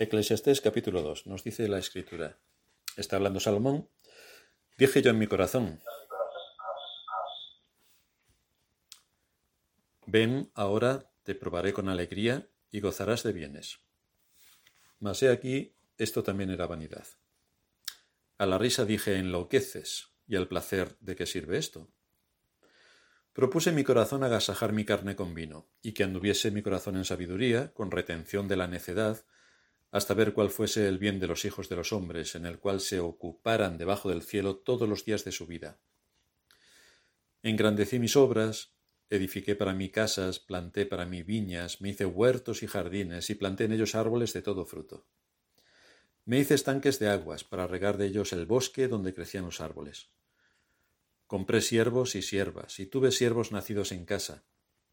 Eclesiastés capítulo 2 nos dice la escritura. Está hablando Salomón. Dije yo en mi corazón, ven ahora te probaré con alegría y gozarás de bienes. Mas he aquí, esto también era vanidad. A la risa dije, enloqueces, y al placer, ¿de qué sirve esto? Propuse mi corazón agasajar mi carne con vino, y que anduviese mi corazón en sabiduría, con retención de la necedad, hasta ver cuál fuese el bien de los hijos de los hombres, en el cual se ocuparan debajo del cielo todos los días de su vida. Engrandecí mis obras, edifiqué para mí casas, planté para mí viñas, me hice huertos y jardines, y planté en ellos árboles de todo fruto. Me hice estanques de aguas para regar de ellos el bosque donde crecían los árboles. Compré siervos y siervas, y tuve siervos nacidos en casa.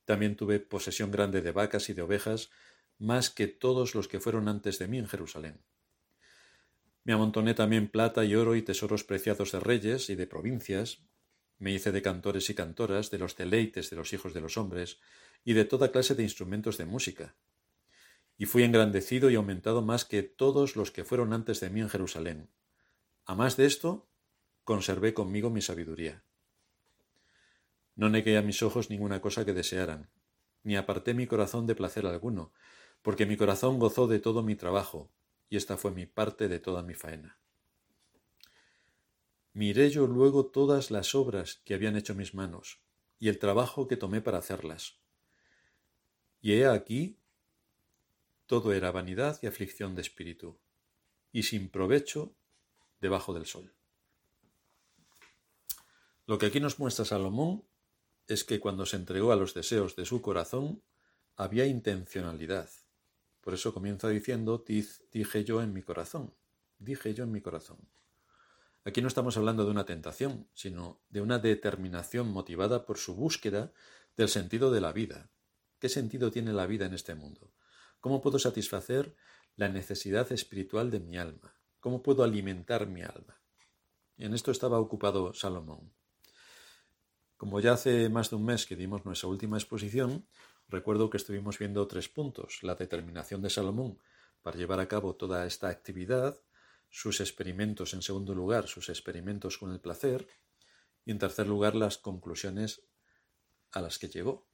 También tuve posesión grande de vacas y de ovejas, más que todos los que fueron antes de mí en Jerusalén. Me amontoné también plata y oro y tesoros preciados de reyes y de provincias, me hice de cantores y cantoras, de los deleites de los hijos de los hombres, y de toda clase de instrumentos de música. Y fui engrandecido y aumentado más que todos los que fueron antes de mí en Jerusalén. A más de esto, conservé conmigo mi sabiduría. No negué a mis ojos ninguna cosa que desearan, ni aparté mi corazón de placer alguno, porque mi corazón gozó de todo mi trabajo, y esta fue mi parte de toda mi faena. Miré yo luego todas las obras que habían hecho mis manos, y el trabajo que tomé para hacerlas. Y he aquí, todo era vanidad y aflicción de espíritu, y sin provecho debajo del sol. Lo que aquí nos muestra Salomón es que cuando se entregó a los deseos de su corazón, había intencionalidad, por eso comienza diciendo, dije yo en mi corazón, dije yo en mi corazón. Aquí no estamos hablando de una tentación, sino de una determinación motivada por su búsqueda del sentido de la vida. ¿Qué sentido tiene la vida en este mundo? ¿Cómo puedo satisfacer la necesidad espiritual de mi alma? ¿Cómo puedo alimentar mi alma? Y en esto estaba ocupado Salomón. Como ya hace más de un mes que dimos nuestra última exposición, Recuerdo que estuvimos viendo tres puntos. La determinación de Salomón para llevar a cabo toda esta actividad, sus experimentos en segundo lugar, sus experimentos con el placer, y en tercer lugar las conclusiones a las que llegó.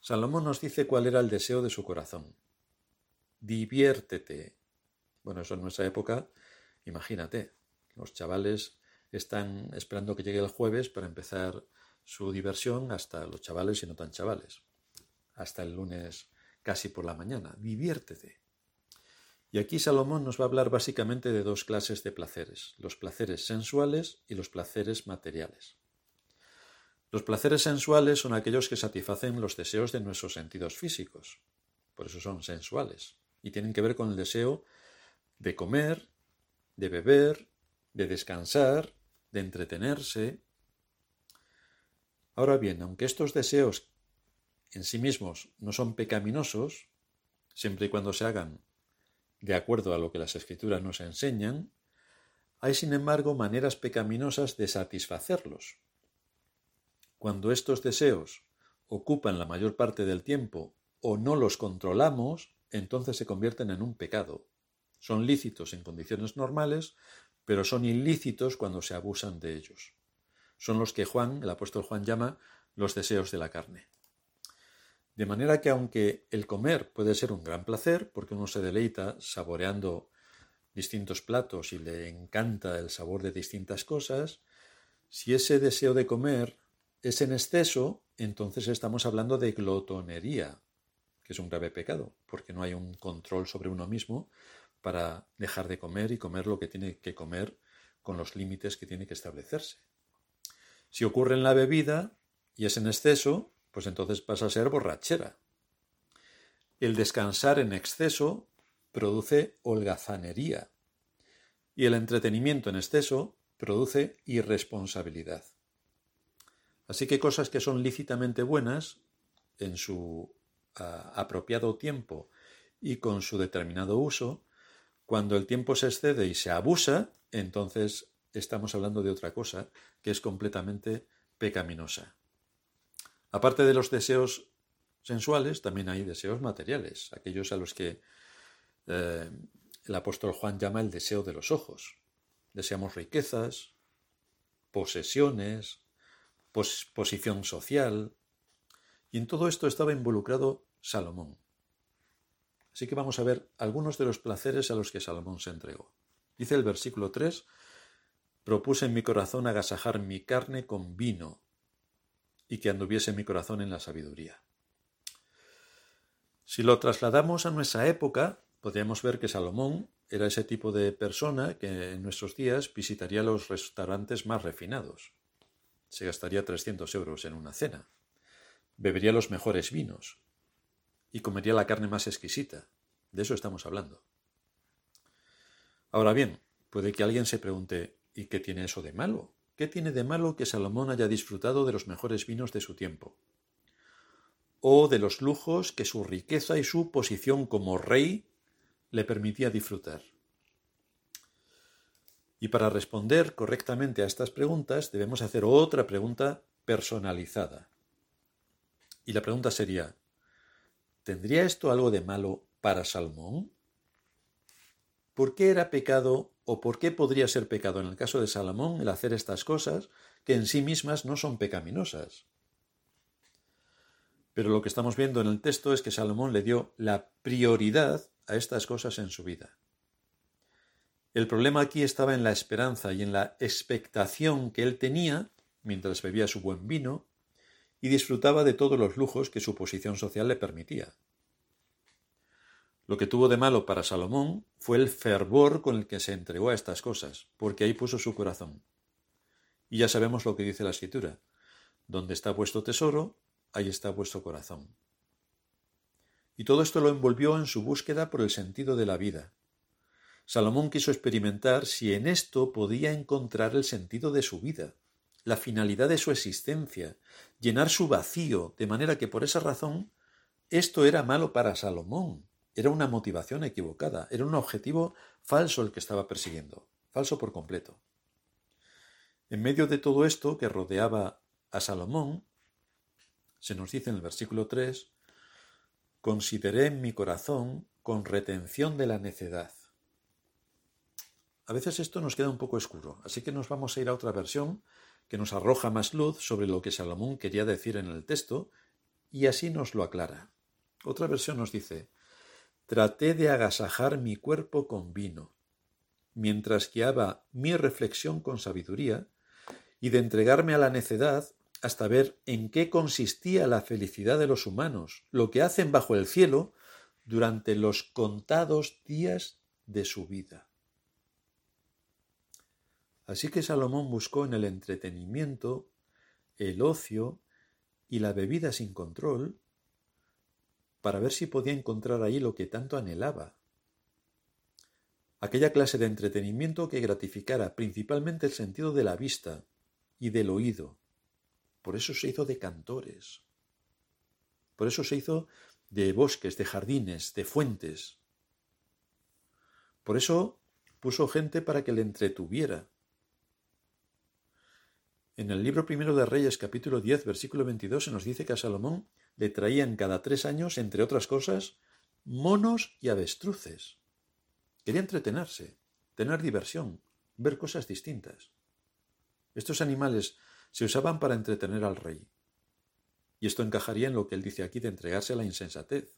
Salomón nos dice cuál era el deseo de su corazón. Diviértete. Bueno, eso en nuestra época, imagínate, los chavales están esperando que llegue el jueves para empezar su diversión hasta los chavales y no tan chavales hasta el lunes casi por la mañana. Diviértete. Y aquí Salomón nos va a hablar básicamente de dos clases de placeres, los placeres sensuales y los placeres materiales. Los placeres sensuales son aquellos que satisfacen los deseos de nuestros sentidos físicos, por eso son sensuales, y tienen que ver con el deseo de comer, de beber, de descansar, de entretenerse. Ahora bien, aunque estos deseos en sí mismos no son pecaminosos, siempre y cuando se hagan de acuerdo a lo que las escrituras nos enseñan, hay sin embargo maneras pecaminosas de satisfacerlos. Cuando estos deseos ocupan la mayor parte del tiempo o no los controlamos, entonces se convierten en un pecado. Son lícitos en condiciones normales, pero son ilícitos cuando se abusan de ellos. Son los que Juan, el apóstol Juan, llama los deseos de la carne. De manera que aunque el comer puede ser un gran placer, porque uno se deleita saboreando distintos platos y le encanta el sabor de distintas cosas, si ese deseo de comer es en exceso, entonces estamos hablando de glotonería, que es un grave pecado, porque no hay un control sobre uno mismo para dejar de comer y comer lo que tiene que comer con los límites que tiene que establecerse. Si ocurre en la bebida y es en exceso, pues entonces pasa a ser borrachera. El descansar en exceso produce holgazanería y el entretenimiento en exceso produce irresponsabilidad. Así que cosas que son lícitamente buenas en su ah, apropiado tiempo y con su determinado uso, cuando el tiempo se excede y se abusa, entonces estamos hablando de otra cosa que es completamente pecaminosa. Aparte de los deseos sensuales, también hay deseos materiales, aquellos a los que eh, el apóstol Juan llama el deseo de los ojos. Deseamos riquezas, posesiones, posición social, y en todo esto estaba involucrado Salomón. Así que vamos a ver algunos de los placeres a los que Salomón se entregó. Dice el versículo 3, propuse en mi corazón agasajar mi carne con vino y que anduviese mi corazón en la sabiduría. Si lo trasladamos a nuestra época, podríamos ver que Salomón era ese tipo de persona que en nuestros días visitaría los restaurantes más refinados. Se gastaría 300 euros en una cena. Bebería los mejores vinos. Y comería la carne más exquisita. De eso estamos hablando. Ahora bien, puede que alguien se pregunte, ¿y qué tiene eso de malo? ¿Qué tiene de malo que Salomón haya disfrutado de los mejores vinos de su tiempo? o de los lujos que su riqueza y su posición como rey le permitía disfrutar. Y para responder correctamente a estas preguntas debemos hacer otra pregunta personalizada. Y la pregunta sería, ¿tendría esto algo de malo para Salomón? ¿Por qué era pecado o por qué podría ser pecado en el caso de Salomón el hacer estas cosas que en sí mismas no son pecaminosas? Pero lo que estamos viendo en el texto es que Salomón le dio la prioridad a estas cosas en su vida. El problema aquí estaba en la esperanza y en la expectación que él tenía mientras bebía su buen vino y disfrutaba de todos los lujos que su posición social le permitía. Lo que tuvo de malo para Salomón fue el fervor con el que se entregó a estas cosas, porque ahí puso su corazón. Y ya sabemos lo que dice la escritura. Donde está vuestro tesoro, ahí está vuestro corazón. Y todo esto lo envolvió en su búsqueda por el sentido de la vida. Salomón quiso experimentar si en esto podía encontrar el sentido de su vida, la finalidad de su existencia, llenar su vacío, de manera que por esa razón esto era malo para Salomón, era una motivación equivocada, era un objetivo falso el que estaba persiguiendo, falso por completo. En medio de todo esto que rodeaba a Salomón, se nos dice en el versículo 3, consideré en mi corazón con retención de la necedad. A veces esto nos queda un poco oscuro, así que nos vamos a ir a otra versión que nos arroja más luz sobre lo que Salomón quería decir en el texto y así nos lo aclara. Otra versión nos dice, traté de agasajar mi cuerpo con vino, mientras guiaba mi reflexión con sabiduría, y de entregarme a la necedad hasta ver en qué consistía la felicidad de los humanos, lo que hacen bajo el cielo durante los contados días de su vida. Así que Salomón buscó en el entretenimiento, el ocio y la bebida sin control para ver si podía encontrar ahí lo que tanto anhelaba. Aquella clase de entretenimiento que gratificara principalmente el sentido de la vista y del oído, por eso se hizo de cantores. Por eso se hizo de bosques, de jardines, de fuentes. Por eso puso gente para que le entretuviera. En el libro primero de Reyes, capítulo 10, versículo 22, se nos dice que a Salomón le traían cada tres años, entre otras cosas, monos y avestruces. Quería entretenerse, tener diversión, ver cosas distintas. Estos animales se usaban para entretener al rey. Y esto encajaría en lo que él dice aquí de entregarse a la insensatez.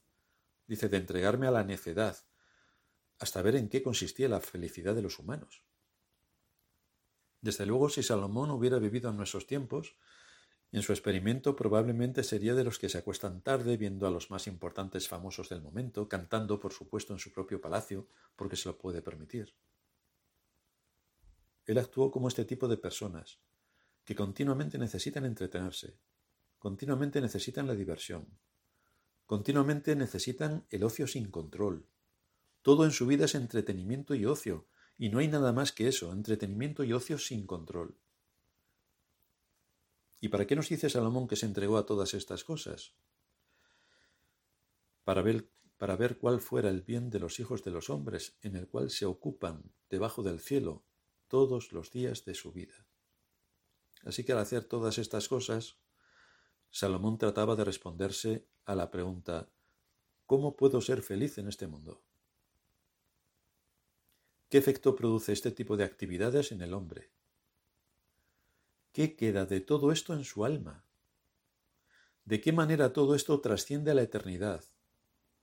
Dice de entregarme a la necedad, hasta ver en qué consistía la felicidad de los humanos. Desde luego, si Salomón hubiera vivido en nuestros tiempos, en su experimento probablemente sería de los que se acuestan tarde viendo a los más importantes famosos del momento, cantando, por supuesto, en su propio palacio, porque se lo puede permitir. Él actuó como este tipo de personas, que continuamente necesitan entretenerse, continuamente necesitan la diversión, continuamente necesitan el ocio sin control. Todo en su vida es entretenimiento y ocio, y no hay nada más que eso, entretenimiento y ocio sin control. ¿Y para qué nos dice Salomón que se entregó a todas estas cosas? Para ver, para ver cuál fuera el bien de los hijos de los hombres, en el cual se ocupan debajo del cielo todos los días de su vida. Así que al hacer todas estas cosas, Salomón trataba de responderse a la pregunta ¿Cómo puedo ser feliz en este mundo? ¿Qué efecto produce este tipo de actividades en el hombre? ¿Qué queda de todo esto en su alma? ¿De qué manera todo esto trasciende a la eternidad?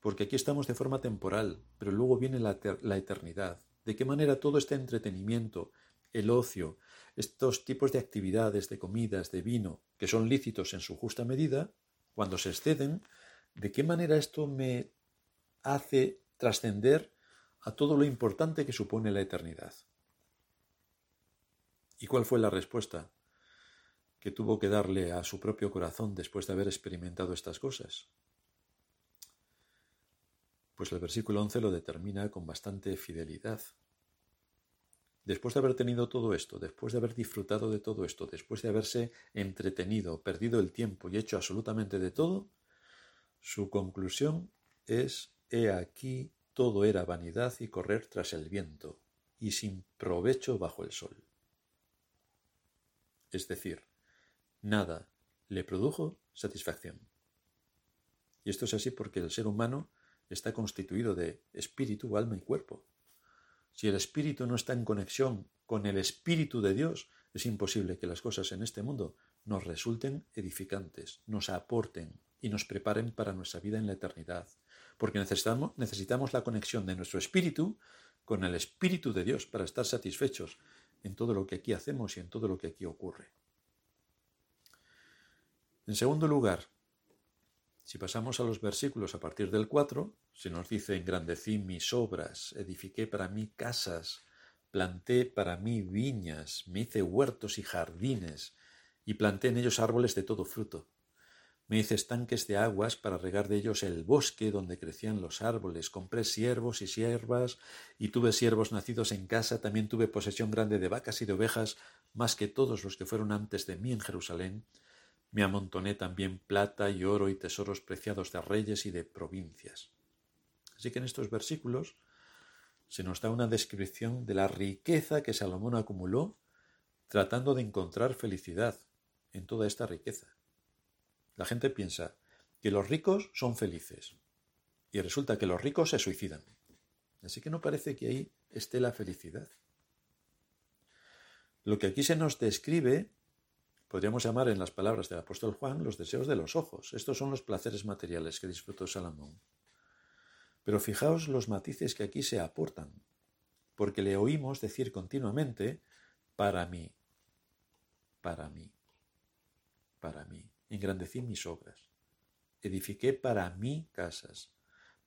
Porque aquí estamos de forma temporal, pero luego viene la, eternidad. ¿De qué manera todo este entretenimiento, el ocio, estos tipos de actividades, de comidas, de vino, que son lícitos en su justa medida, cuando se exceden, ¿de qué manera esto me hace trascender a todo lo importante que supone la eternidad? ¿Y cuál fue la respuesta? Que tuvo que darle a su propio corazón después de haber experimentado estas cosas? Pues el versículo 11 lo determina con bastante fidelidad. Después de haber tenido todo esto, después de haber disfrutado de todo esto, después de haberse entretenido, perdido el tiempo y hecho absolutamente de todo, su conclusión es, he aquí, todo era vanidad y correr tras el viento, y sin provecho bajo el sol. Es decir, nada le produjo satisfacción. Y esto es así porque el ser humano está constituido de espíritu, alma y cuerpo. Si el espíritu no está en conexión con el espíritu de Dios, es imposible que las cosas en este mundo nos resulten edificantes, nos aporten y nos preparen para nuestra vida en la eternidad. Porque necesitamos, la conexión de nuestro espíritu con el espíritu de Dios para estar satisfechos en todo lo que aquí hacemos y en todo lo que aquí ocurre. En segundo lugar, si pasamos a los versículos a partir del 4, se nos dice, engrandecí mis obras, edifiqué para mí casas, planté para mí viñas, me hice huertos y jardines, y planté en ellos árboles de todo fruto. Me hice estanques de aguas para regar de ellos el bosque donde crecían los árboles. Compré siervos y siervas, y tuve siervos nacidos en casa. También tuve posesión grande de vacas y de ovejas, más que todos los que fueron antes de mí en Jerusalén. Me amontoné también plata y oro y tesoros preciados de reyes y de provincias. Así que en estos versículos se nos da una descripción de la riqueza que Salomón acumuló tratando de encontrar felicidad en toda esta riqueza. La gente piensa que los ricos son felices y resulta que los ricos se suicidan. Así que no parece que ahí esté la felicidad. Lo que aquí se nos describe Podríamos llamar en las palabras del apóstol Juan los deseos de los ojos. Estos son los placeres materiales que disfrutó Salomón. Pero fijaos los matices que aquí se aportan, porque le oímos decir continuamente, para mí, para mí, para mí. Engrandecí mis obras, edifiqué para mí casas,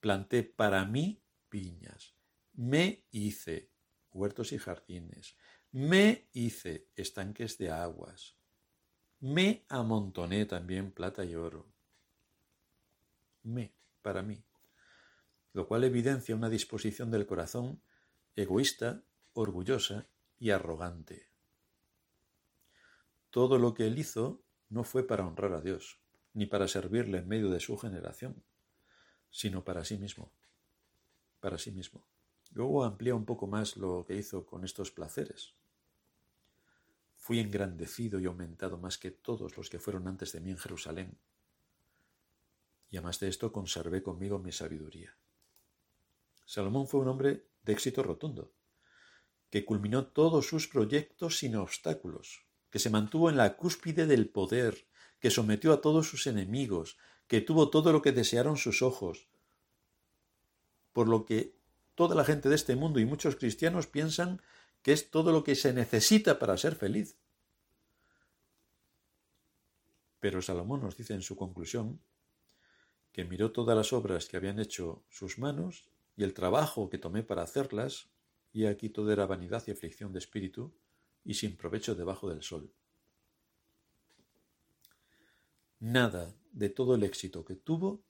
planté para mí viñas, me hice huertos y jardines, me hice estanques de aguas, me amontoné también plata y oro. Me, para mí. Lo cual evidencia una disposición del corazón egoísta, orgullosa y arrogante. Todo lo que él hizo no fue para honrar a Dios, ni para servirle en medio de su generación, sino para sí mismo. Para sí mismo. Luego amplía un poco más lo que hizo con estos placeres. Fui engrandecido y aumentado más que todos los que fueron antes de mí en Jerusalén. Y además de esto conservé conmigo mi sabiduría. Salomón fue un hombre de éxito rotundo, que culminó todos sus proyectos sin obstáculos, que se mantuvo en la cúspide del poder, que sometió a todos sus enemigos, que tuvo todo lo que desearon sus ojos, por lo que toda la gente de este mundo y muchos cristianos piensan que es todo lo que se necesita para ser feliz. Pero Salomón nos dice en su conclusión que miró todas las obras que habían hecho sus manos y el trabajo que tomé para hacerlas, y aquí todo era vanidad y aflicción de espíritu, y sin provecho debajo del sol. Nada de todo el éxito que tuvo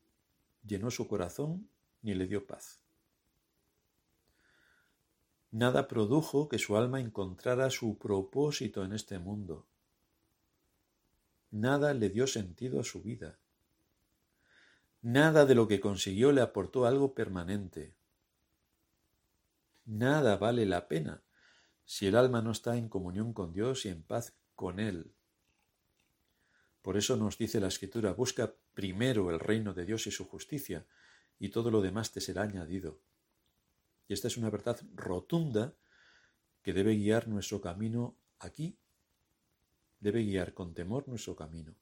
llenó su corazón ni le dio paz. Nada produjo que su alma encontrara su propósito en este mundo. Nada le dio sentido a su vida. Nada de lo que consiguió le aportó algo permanente. Nada vale la pena si el alma no está en comunión con Dios y en paz con Él. Por eso nos dice la Escritura, busca primero el reino de Dios y su justicia, y todo lo demás te será añadido. Y esta es una verdad rotunda que debe guiar nuestro camino aquí, debe guiar con temor nuestro camino.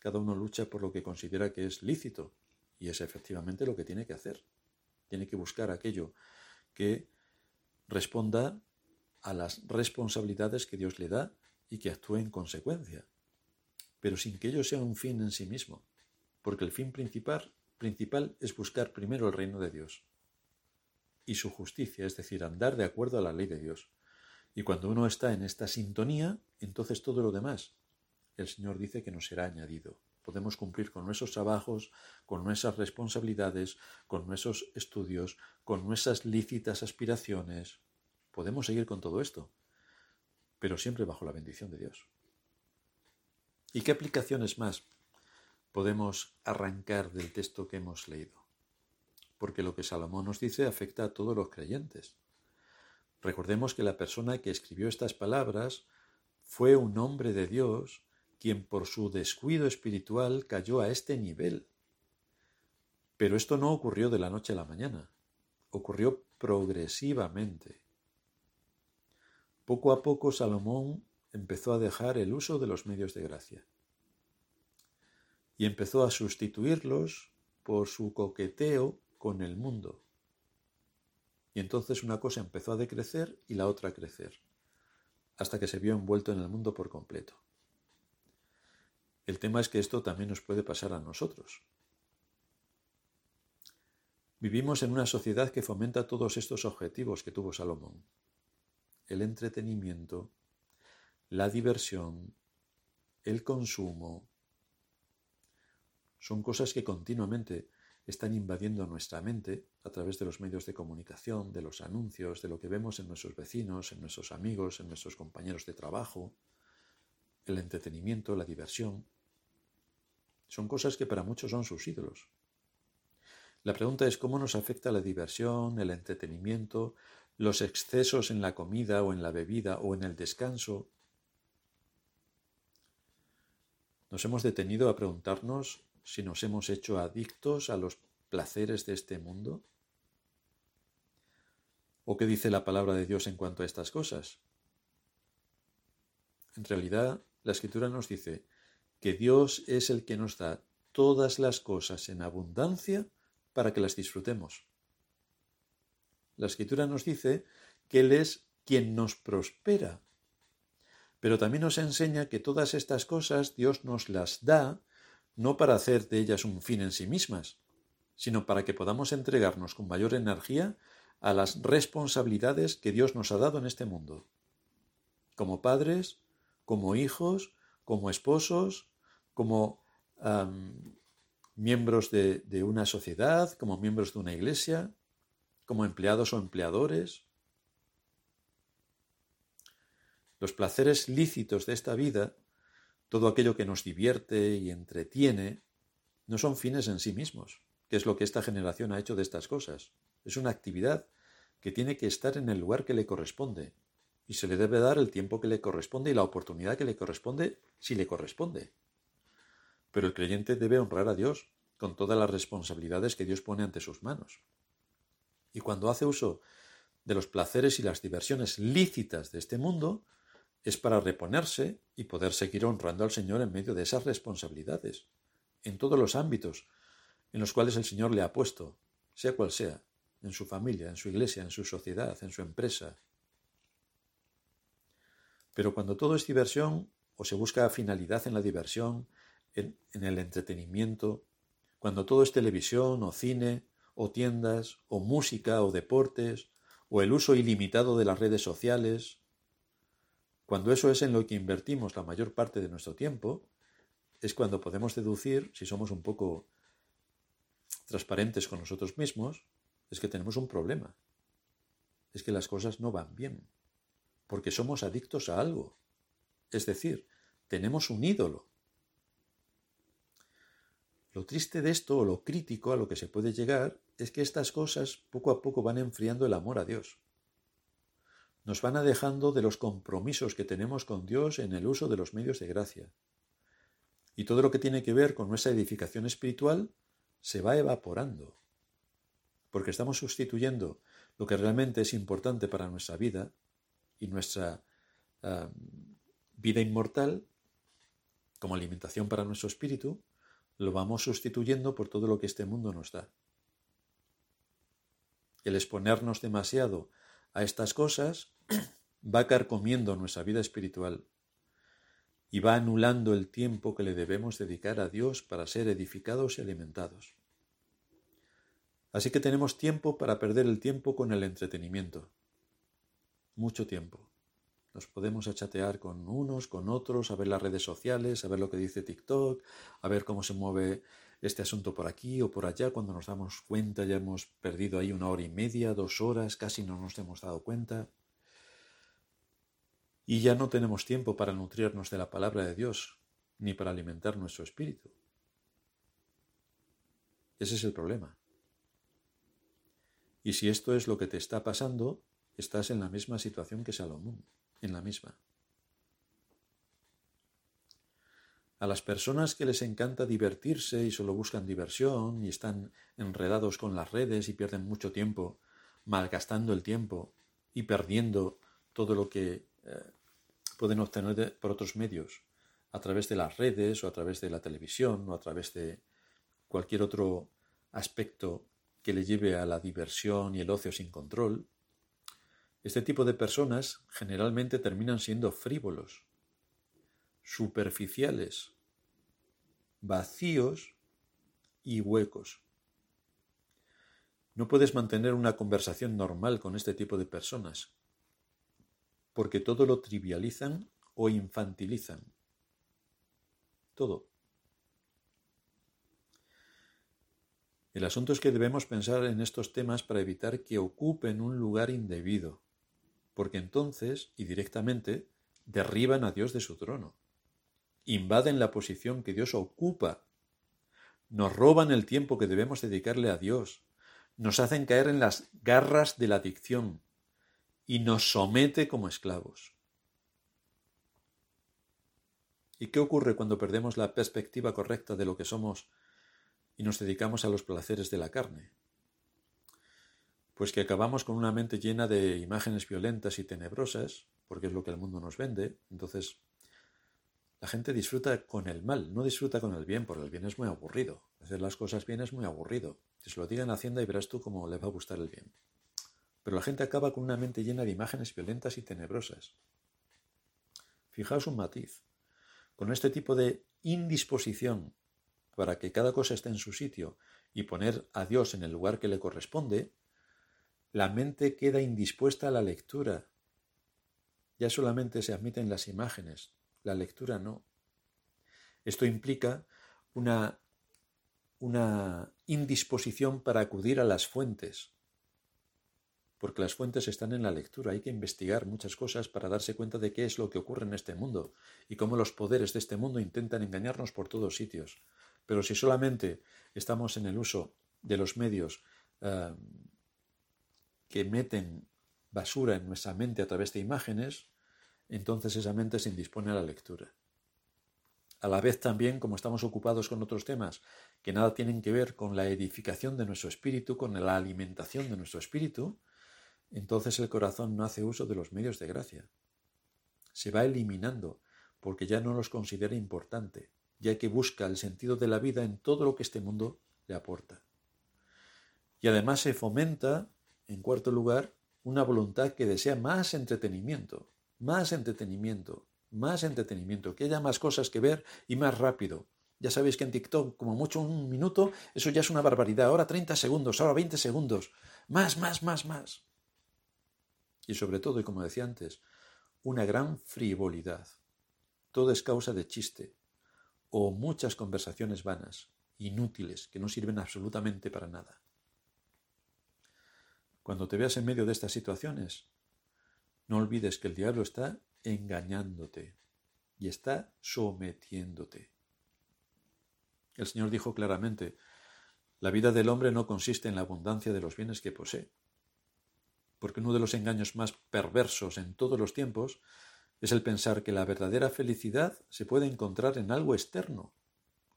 Cada uno lucha por lo que considera que es lícito y es efectivamente lo que tiene que hacer. Tiene que buscar aquello que responda a las responsabilidades que Dios le da y que actúe en consecuencia, pero sin que ello sea un fin en sí mismo, porque el fin principal, principal es buscar primero el reino de Dios y su justicia, es decir, andar de acuerdo a la ley de Dios. Y cuando uno está en esta sintonía, entonces todo lo demás, el Señor dice que nos será añadido. Podemos cumplir con nuestros trabajos, con nuestras responsabilidades, con nuestros estudios, con nuestras lícitas aspiraciones. Podemos seguir con todo esto, pero siempre bajo la bendición de Dios. ¿Y qué aplicaciones más podemos arrancar del texto que hemos leído? Porque lo que Salomón nos dice afecta a todos los creyentes. Recordemos que la persona que escribió estas palabras fue un hombre de Dios quien por su descuido espiritual cayó a este nivel. Pero esto no ocurrió de la noche a la mañana, ocurrió progresivamente. Poco a poco Salomón empezó a dejar el uso de los medios de gracia y empezó a sustituirlos por su coqueteo con el mundo. Y entonces una cosa empezó a decrecer y la otra a crecer, hasta que se vio envuelto en el mundo por completo. El tema es que esto también nos puede pasar a nosotros. Vivimos en una sociedad que fomenta todos estos objetivos que tuvo Salomón. El entretenimiento, la diversión, el consumo. Son cosas que continuamente están invadiendo nuestra mente a través de los medios de comunicación, de los anuncios, de lo que vemos en nuestros vecinos, en nuestros amigos, en nuestros compañeros de trabajo, el entretenimiento, la diversión. Son cosas que para muchos son sus ídolos. La pregunta es cómo nos afecta la diversión, el entretenimiento, los excesos en la comida o en la bebida o en el descanso. Nos hemos detenido a preguntarnos si nos hemos hecho adictos a los placeres de este mundo? ¿O qué dice la palabra de Dios en cuanto a estas cosas? En realidad, la escritura nos dice que Dios es el que nos da todas las cosas en abundancia para que las disfrutemos. La escritura nos dice que Él es quien nos prospera. Pero también nos enseña que todas estas cosas Dios nos las da no para hacer de ellas un fin en sí mismas, sino para que podamos entregarnos con mayor energía a las responsabilidades que Dios nos ha dado en este mundo, como padres, como hijos, como esposos, como miembros de, una sociedad, como miembros de una iglesia, como empleados o empleadores. Los placeres lícitos de esta vida todo aquello que nos divierte y entretiene, no son fines en sí mismos, que es lo que esta generación ha hecho de estas cosas. Es una actividad que tiene que estar en el lugar que le corresponde y se le debe dar el tiempo que le corresponde y la oportunidad que le corresponde si le corresponde. Pero el creyente debe honrar a Dios con todas las responsabilidades que Dios pone ante sus manos. Y cuando hace uso de los placeres y las diversiones lícitas de este mundo, es para reponerse y poder seguir honrando al Señor en medio de esas responsabilidades, en todos los ámbitos en los cuales el Señor le ha puesto, sea cual sea, en su familia, en su iglesia, en su sociedad, en su empresa. Pero cuando todo es diversión, o se busca finalidad en la diversión, en, el entretenimiento, cuando todo es televisión o cine, o tiendas, o música, o deportes, o el uso ilimitado de las redes sociales, cuando eso es en lo que invertimos la mayor parte de nuestro tiempo, es cuando podemos deducir, si somos un poco transparentes con nosotros mismos, es que tenemos un problema. Es que las cosas no van bien, porque somos adictos a algo. Es decir, tenemos un ídolo. Lo triste de esto, o lo crítico a lo que se puede llegar, es que estas cosas poco a poco van enfriando el amor a Dios nos van dejando de los compromisos que tenemos con Dios en el uso de los medios de gracia. Y todo lo que tiene que ver con nuestra edificación espiritual se va evaporando. porque estamos sustituyendo lo que realmente es importante para nuestra vida y nuestra vida inmortal como alimentación para nuestro espíritu, lo vamos sustituyendo por todo lo que este mundo nos da. El exponernos demasiado a estas cosas va carcomiendo nuestra vida espiritual y va anulando el tiempo que le debemos dedicar a Dios para ser edificados y alimentados. Así que tenemos tiempo para perder el tiempo con el entretenimiento. Mucho tiempo. Nos podemos achatear con unos, con otros, a ver las redes sociales, a ver lo que dice TikTok, a ver cómo se mueve este asunto por aquí o por allá. Cuando nos damos cuenta ya hemos perdido ahí una hora y media, dos horas, casi no nos hemos dado cuenta. Y ya no tenemos tiempo para nutrirnos de la palabra de Dios, ni para alimentar nuestro espíritu. Ese es el problema. Y si esto es lo que te está pasando, estás en la misma situación que Salomón en la misma. A las personas que les encanta divertirse y solo buscan diversión y están enredados con las redes y pierden mucho tiempo malgastando el tiempo y perdiendo todo lo que eh, pueden obtener por otros medios, a través de las redes o a través de la televisión o a través de cualquier otro aspecto que le lleve a la diversión y el ocio sin control, este tipo de personas generalmente terminan siendo frívolos, superficiales, vacíos y huecos. No puedes mantener una conversación normal con este tipo de personas, porque todo lo trivializan o infantilizan. Todo. El asunto es que debemos pensar en estos temas para evitar que ocupen un lugar indebido porque entonces, y directamente, derriban a Dios de su trono, invaden la posición que Dios ocupa, nos roban el tiempo que debemos dedicarle a Dios, nos hacen caer en las garras de la adicción y nos somete como esclavos. ¿Y qué ocurre cuando perdemos la perspectiva correcta de lo que somos y nos dedicamos a los placeres de la carne? Pues que acabamos con una mente llena de imágenes violentas y tenebrosas, porque es lo que el mundo nos vende. Entonces, la gente disfruta con el mal, no disfruta con el bien, porque el bien es muy aburrido. Hacer las cosas bien es muy aburrido. Si se lo digan a Hacienda y verás tú cómo le va a gustar el bien. Pero la gente acaba con una mente llena de imágenes violentas y tenebrosas. Fijaos un matiz. Con este tipo de indisposición para que cada cosa esté en su sitio y poner a Dios en el lugar que le corresponde, la mente queda indispuesta a la lectura. Ya solamente se admiten las imágenes, la lectura no. Esto implica una, una indisposición para acudir a las fuentes, porque las fuentes están en la lectura. Hay que investigar muchas cosas para darse cuenta de qué es lo que ocurre en este mundo y cómo los poderes de este mundo intentan engañarnos por todos sitios. Pero si solamente estamos en el uso de los medios eh, que meten basura en nuestra mente a través de imágenes, entonces esa mente se indispone a la lectura. A la vez también, como estamos ocupados con otros temas que nada tienen que ver con la edificación de nuestro espíritu, con la alimentación de nuestro espíritu, entonces el corazón no hace uso de los medios de gracia. Se va eliminando porque ya no los considera importante, ya que busca el sentido de la vida en todo lo que este mundo le aporta. Y además se fomenta en cuarto lugar, una voluntad que desea más entretenimiento, más entretenimiento, más entretenimiento, que haya más cosas que ver y más rápido. Ya sabéis que en TikTok, como mucho un minuto, eso ya es una barbaridad. Ahora 30 segundos, ahora 20 segundos. Más, más, más, más. Y sobre todo, y como decía antes, una gran frivolidad. Todo es causa de chiste o muchas conversaciones vanas, inútiles, que no sirven absolutamente para nada. Cuando te veas en medio de estas situaciones, no olvides que el diablo está engañándote y está sometiéndote. El Señor dijo claramente, la vida del hombre no consiste en la abundancia de los bienes que posee, porque uno de los engaños más perversos en todos los tiempos es el pensar que la verdadera felicidad se puede encontrar en algo externo,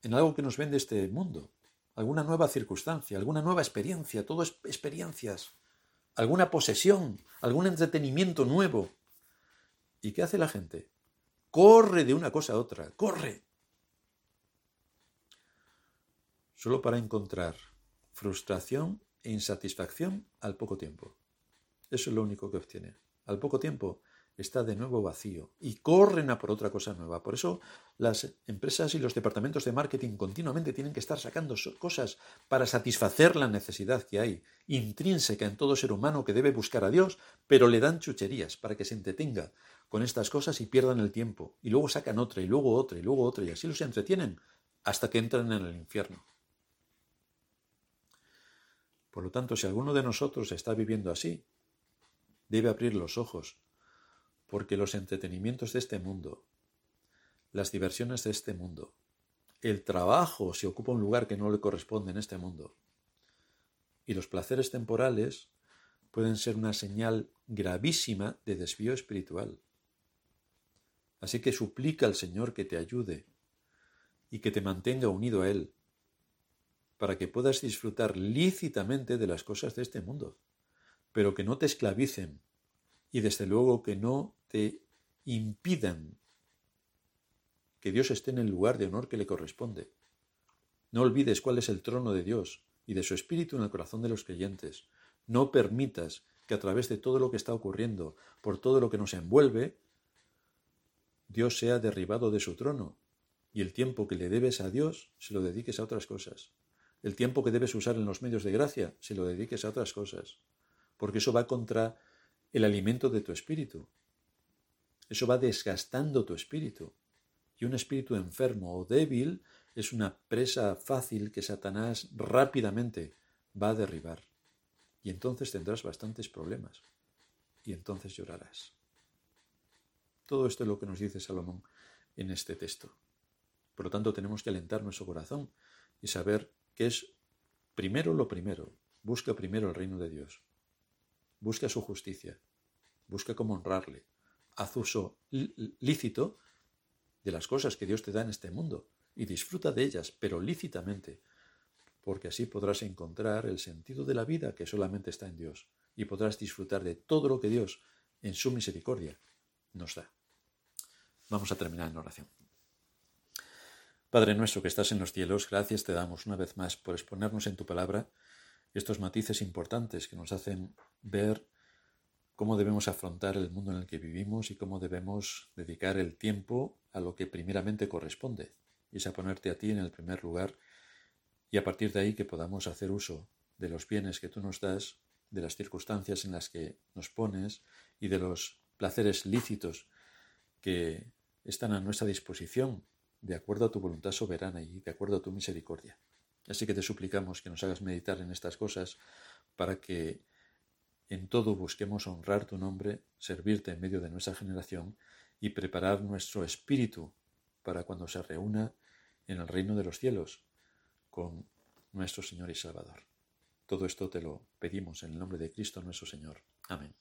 en algo que nos vende este mundo, alguna nueva circunstancia, alguna nueva experiencia, todo experiencias, alguna posesión, algún entretenimiento nuevo. ¿Y qué hace la gente? Corre de una cosa a otra, corre. Solo para encontrar frustración e insatisfacción al poco tiempo. Eso es lo único que obtiene. Al poco tiempo está de nuevo vacío y corren a por otra cosa nueva. Por eso las empresas y los departamentos de marketing continuamente tienen que estar sacando cosas para satisfacer la necesidad que hay intrínseca en todo ser humano que debe buscar a Dios, pero le dan chucherías para que se entretenga con estas cosas y pierdan el tiempo. Y luego sacan otra y luego otra y luego otra y así los entretienen hasta que entran en el infierno. Por lo tanto, si alguno de nosotros está viviendo así, debe abrir los ojos porque los entretenimientos de este mundo, las diversiones de este mundo, el trabajo si ocupa un lugar que no le corresponde en este mundo, y los placeres temporales pueden ser una señal gravísima de desvío espiritual. Así que suplica al Señor que te ayude y que te mantenga unido a Él, para que puedas disfrutar lícitamente de las cosas de este mundo, pero que no te esclavicen y desde luego que no te impidan que Dios esté en el lugar de honor que le corresponde. No olvides cuál es el trono de Dios y de su Espíritu en el corazón de los creyentes. No permitas que a través de todo lo que está ocurriendo, por todo lo que nos envuelve, Dios sea derribado de su trono y el tiempo que le debes a Dios se lo dediques a otras cosas. El tiempo que debes usar en los medios de gracia se lo dediques a otras cosas. Porque eso va contra el alimento de tu espíritu. Eso va desgastando tu espíritu. Y un espíritu enfermo o débil es una presa fácil que Satanás rápidamente va a derribar. Y entonces tendrás bastantes problemas. Y entonces llorarás. Todo esto es lo que nos dice Salomón en este texto. Por lo tanto, tenemos que alentar nuestro corazón y saber que es primero lo primero. Busca primero el reino de Dios. Busca su justicia, busca cómo honrarle, haz uso lícito de las cosas que Dios te da en este mundo y disfruta de ellas, pero lícitamente, porque así podrás encontrar el sentido de la vida que solamente está en Dios y podrás disfrutar de todo lo que Dios en su misericordia nos da. Vamos a terminar en oración. Padre nuestro que estás en los cielos, gracias te damos una vez más por exponernos en tu palabra estos matices importantes que nos hacen ver cómo debemos afrontar el mundo en el que vivimos y cómo debemos dedicar el tiempo a lo que primeramente corresponde, y es a ponerte a ti en el primer lugar y a partir de ahí que podamos hacer uso de los bienes que tú nos das, de las circunstancias en las que nos pones y de los placeres lícitos que están a nuestra disposición de acuerdo a tu voluntad soberana y de acuerdo a tu misericordia. Así que te suplicamos que nos hagas meditar en estas cosas para que en todo busquemos honrar tu nombre, servirte en medio de nuestra generación y preparar nuestro espíritu para cuando se reúna en el reino de los cielos con nuestro Señor y Salvador. Todo esto te lo pedimos en el nombre de Cristo nuestro Señor. Amén.